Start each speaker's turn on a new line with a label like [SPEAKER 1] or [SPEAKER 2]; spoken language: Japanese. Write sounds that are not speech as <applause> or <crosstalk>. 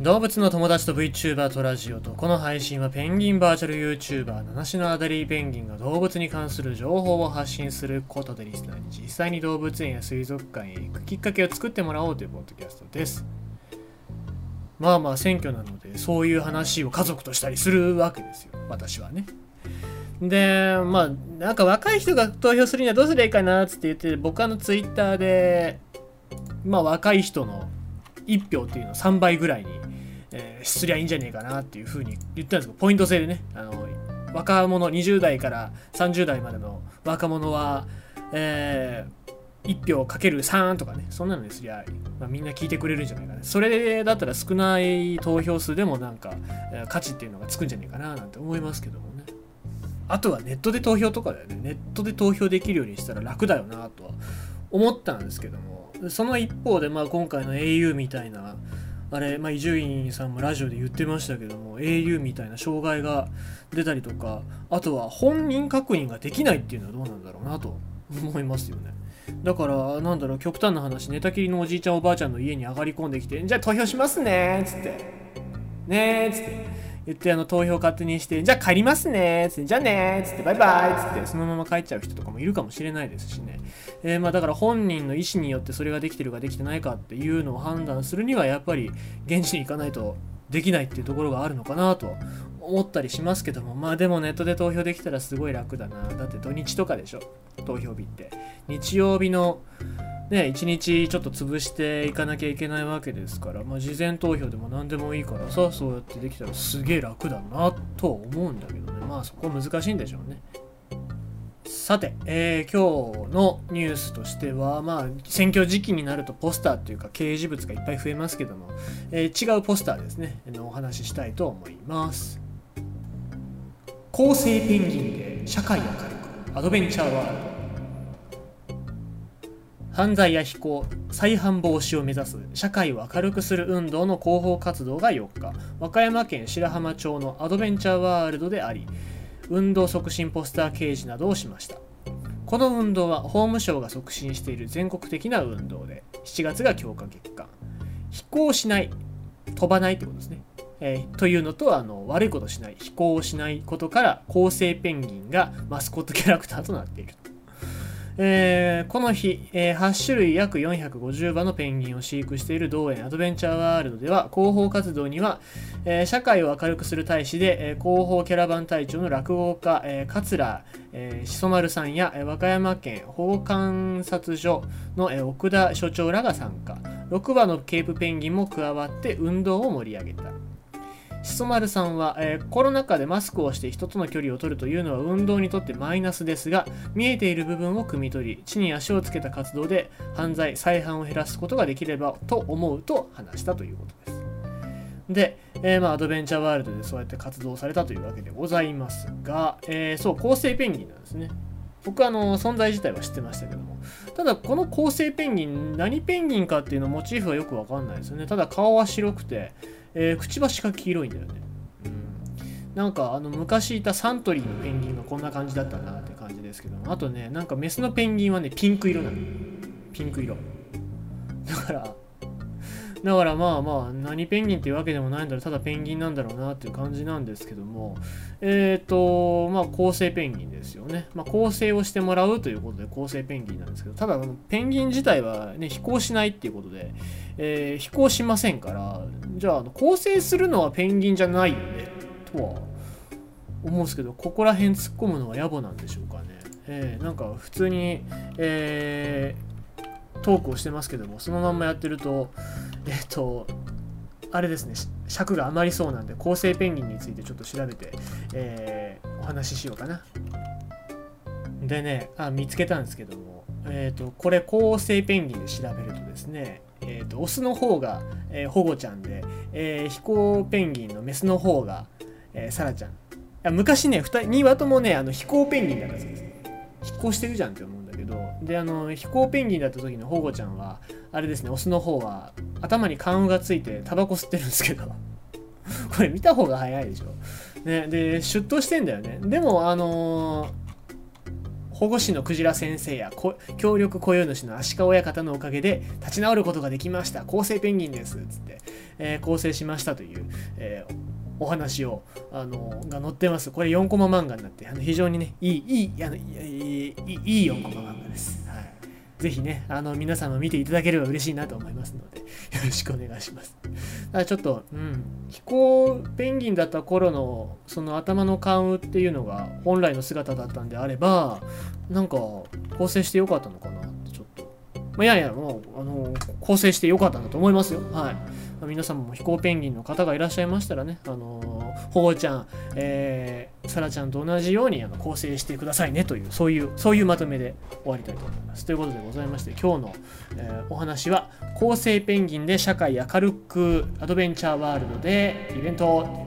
[SPEAKER 1] 動物の友達と VTuber とラジオとこの配信はペンギンバーチャル YouTuber 七種のアダリーペンギンが動物に関する情報を発信することでリスナーに実際に動物園や水族館へ行くきっかけを作ってもらおうというポッドキャストです。まあまあ選挙なのでそういう話を家族としたりするわけですよ。私はね。でまあなんか若い人が投票するにはどうすればいいかなっつって言って僕あのツイッターでまあ若い人の1票っていうのを3倍ぐらいに、すりゃいいんじゃねえかなっていうふうに言ったんですけどポイント制でね。あの若者20代から30代までの若者は、えー、1票かける3とかね。そんなのですりゃ、まあ、みんな聞いてくれるんじゃないかな。それだったら少ない投票数でもなんか、え、価値っていうのがつくんじゃねえかななんて思いますけどもね。あとはネットで投票とかだよね。ネットで投票できるようにしたら楽だよなとは思ったんですけども。その一方で、まあ、今回の au みたいなあれま伊集院さんもラジオで言ってましたけども au みたいな障害が出たりとかあとは本人確認ができないっていうのはどうなんだろうなと思いますよね。だからなんだろう極端な話寝たきりのおじいちゃんおばあちゃんの家に上がり込んできてじゃあ投票しますねっつって。ねっつって。言ってあの投票勝手にしてじゃあ帰りますねつってじゃあねつってバイバイつってそのまま帰っちゃう人とかもいるかもしれないですしね、えー、まあだから本人の意思によってそれができてるかできてないかっていうのを判断するにはやっぱり現地に行かないとできないっていうところがあるのかなと思ったりしますけども。まあでもネットで投票できたらすごい楽だなだって土日とかでしょ。投票日って。日曜日のね、1日ちょっと潰していかなきゃいけないわけですから、まあ、事前投票でも何でもいいからさそうやってできたらすげえ楽だなと思うんだけどね。まあそこ難しいんでしょうね。さて、えー、今日のニュースとしては、まあ、選挙時期になるとポスターっていうか掲示物がいっぱい増えますけども、えー、違うポスターですね、のお話ししたいと思います。構成ペンギンで社会明るくアドベンチャーワールド。犯罪や非行、再犯防止を目指す社会を明るくする運動の広報活動が4日、和歌山県白浜町のアドベンチャーワールドであり、運動促進ポスター掲示などをしました。この運動は法務省が促進している全国的な運動で、7月が強化月間。飛行しない、飛ばないってことですね。えー、というのとあの悪いことしない飛行をしないことから構成ペンギンがマスコットキャラクターとなっているえー、この日、えー、8種類約450羽のペンギンを飼育している同園アドベンチャーワールドでは広報活動には、えー、社会を明るくする大使で、え、広報キャラバン隊長の落語家、え、桂、え、しそ丸さんや、え、和歌山県保護観察所の、え、奥田所長らが参加。6羽のケープペンギンも加わって運動を盛り上げた。しそ丸さんは、えー、コロナ禍でマスクをして人との距離を取るというのは運動にとってマイナスですが見えている部分を汲み取り地に足をつけた活動で犯罪再犯を減らすことができればと思うと話したということです。で、えー、まあ、アドベンチャーワールドでそうやって活動されたというわけでございますが、えー、そう構成ペンギンなんですね。僕はあの存在自体は知ってましたけども。ただこの構成ペンギン何ペンギンかっていうのモチーフはよくわかんないですよね。ただ顔は白くてえー、くちばしが黄色いんだよね。なんかあの昔いたサントリーのペンギンがこんな感じだったなって感じですけども、あとね、なんかメスのペンギンはね、ピンク色なの。ピンク色。だから、だからまあまあ何ペンギンっていうわけでもないんだろうただペンギンなんだろうなっていう感じなんですけどもえっ、ー、とまあ構成ペンギンですよね、まあ、構成をしてもらうということで構成ペンギンなんですけどただペンギン自体はね飛行しないっていうことで、えー、飛行しませんからじゃあ構成するのはペンギンじゃないよねとは思うんですけどここら辺突っ込むのは野暮なんでしょうかね。えー、なんか普通に、えー、トークをしてますけどもそのまんまやってるとえっ、ー、とあれですね尺が余りそうなんで構成ペンギンについてちょっと調べて、えー、お話ししようかな。でねあ見つけたんですけどもえっ、ー、とこれ構成ペンギンで調べるとですねえーと、オスの方が、えー、保護ちゃんで、えー、飛行ペンギンのメスの方が、えー、サラちゃん。昔ね 2, 2羽ともねあの飛行ペンギンだったんです飛行してるじゃんって思けどであの飛行ペンギンだった時の保護ちゃんはあれですねオスの方は頭に缶がついてタバコ吸ってるんですけど <laughs> これ見た方が早いでしょ、ね、で出頭してんだよね。でもあのー、保護司のクジラ先生や協力雇用主の足利親方のおかげで立ち直ることができました。構成ペンギンです。つって、えー、構成しましたという、えー、お話をあのが載ってますこれ4コマ漫画になってあの非常にねいいいいあのいいいい4コマ漫画ですはいぜひね、あの、皆様見ていただければ嬉しいなと思いますので、よろしくお願いします。ただちょっと、うん、飛行ペンギンだった頃の、その頭の関羽っていうのが本来の姿だったんであれば、なんか、構成してよかったのかなちょっと。まあ、いやいや、もう、あの、構成してよかったんだと思いますよ。はい。皆様も飛行ペンギンの方がいらっしゃいましたらね、あのー、保護ちゃん、えー、さらちゃんと同じようにあの構成してくださいねという、そういう、そういうまとめで終わりたいと思います。ということでございまして、今日の、えー、お話は、構成ペンギンで社会明るくアドベンチャーワールドでイベント